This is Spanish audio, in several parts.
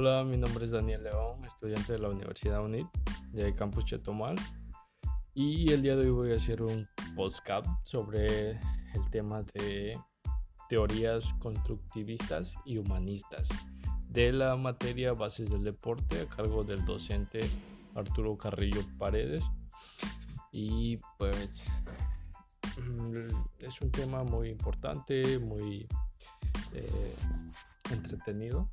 Hola, mi nombre es Daniel León, estudiante de la Universidad UNIT de Campus Chetumal. Y el día de hoy voy a hacer un podcast sobre el tema de teorías constructivistas y humanistas de la materia Bases del Deporte a cargo del docente Arturo Carrillo Paredes. Y pues mm, es un tema muy importante, muy eh, entretenido.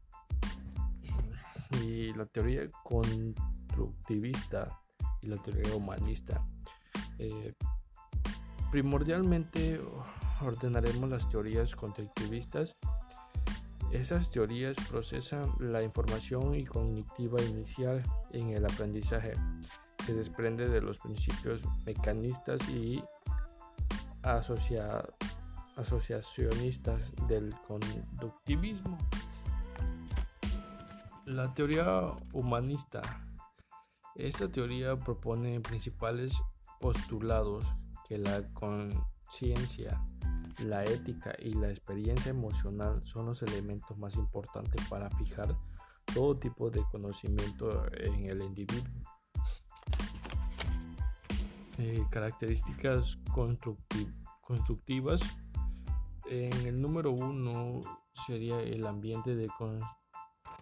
Y la teoría constructivista y la teoría humanista. Eh, primordialmente ordenaremos las teorías constructivistas. Esas teorías procesan la información y cognitiva inicial en el aprendizaje. Se desprende de los principios mecanistas y asociacionistas del conductivismo. La teoría humanista. Esta teoría propone principales postulados que la conciencia, la ética y la experiencia emocional son los elementos más importantes para fijar todo tipo de conocimiento en el individuo. Eh, características constructivas. En el número uno sería el ambiente de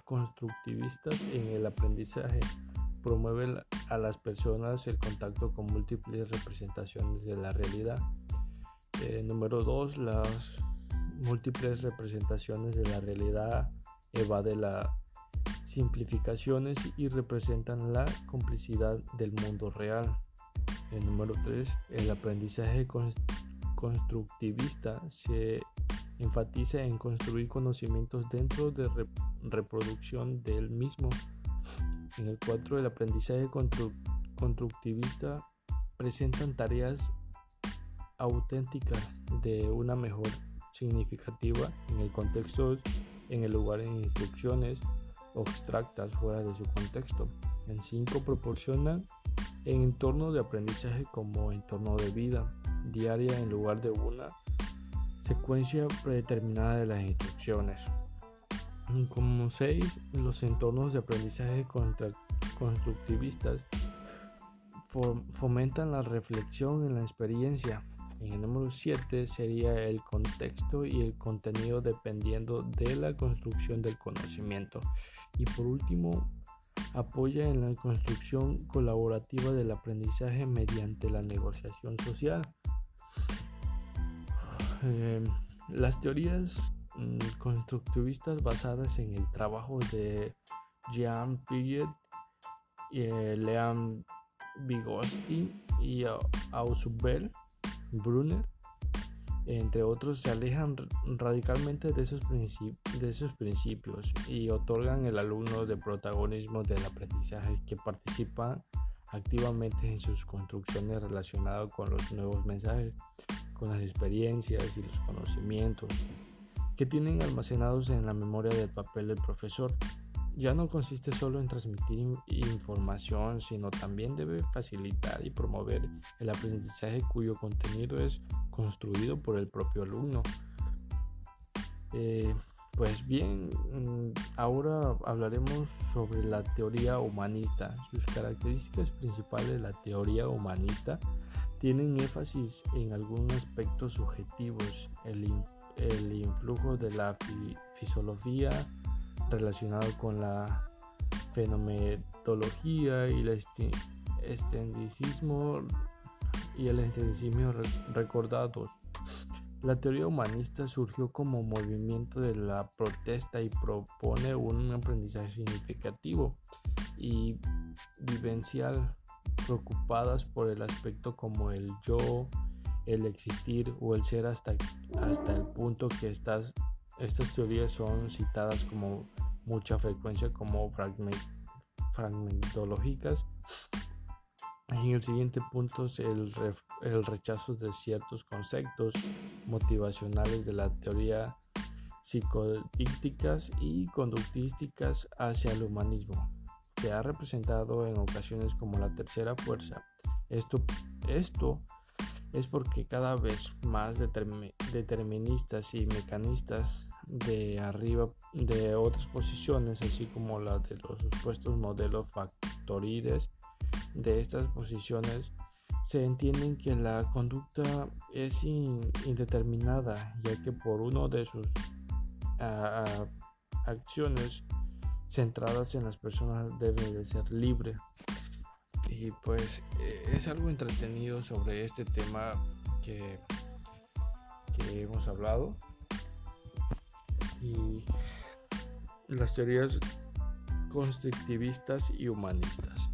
constructivistas en el aprendizaje. Promueve a las personas el contacto con múltiples representaciones de la realidad. Eh, número dos, las múltiples representaciones de la realidad evade las simplificaciones y representan la complicidad del mundo real. El número 3. El aprendizaje constructivista se enfatiza en construir conocimientos dentro de reproducción del mismo. En el 4. El aprendizaje constructivista presentan tareas auténticas de una mejor significativa en el contexto, en el lugar en instrucciones abstractas fuera de su contexto. En 5 proporcionan en entorno de aprendizaje como entorno de vida diaria en lugar de una secuencia predeterminada de las instrucciones. Como 6, los entornos de aprendizaje constructivistas fomentan la reflexión en la experiencia. En el número 7 sería el contexto y el contenido dependiendo de la construcción del conocimiento. Y por último, apoya en la construcción colaborativa del aprendizaje mediante la negociación social. Eh, las teorías mm, constructivistas basadas en el trabajo de Jean Piaget, eh, Leon Vygotsky y Ausubel Brunner entre otros, se alejan radicalmente de esos, de esos principios y otorgan el alumno de protagonismo del aprendizaje que participa activamente en sus construcciones relacionadas con los nuevos mensajes, con las experiencias y los conocimientos que tienen almacenados en la memoria del papel del profesor ya no consiste solo en transmitir información, sino también debe facilitar y promover el aprendizaje cuyo contenido es construido por el propio alumno. Eh, pues bien, mm, ahora hablaremos sobre la teoría humanista. Sus características principales de la teoría humanista tienen énfasis en algunos aspectos subjetivos, el, influjo de la fisiología, relacionado con la fenomenología y el estendicismo y el estendicismo recordados. La teoría humanista surgió como movimiento de la protesta y propone un aprendizaje significativo y vivencial, preocupadas por el aspecto como el yo, el existir o el ser hasta, hasta el punto que estas, estas teorías son citadas como mucha frecuencia como fragmentológicas. En el siguiente punto es el, el rechazo de ciertos conceptos motivacionales de la teoría psicodícticas y conductísticas hacia el humanismo. Se ha representado en ocasiones como la tercera fuerza. Esto, esto es porque cada vez más deterministas y mecanistas de arriba de otras posiciones, así como la de los supuestos modelos factorides de estas posiciones, se entienden que la conducta es indeterminada, ya que por uno de sus acciones centradas en las personas debe de ser libre. Y pues eh, es algo entretenido sobre este tema que, que hemos hablado. Y las teorías constructivistas y humanistas.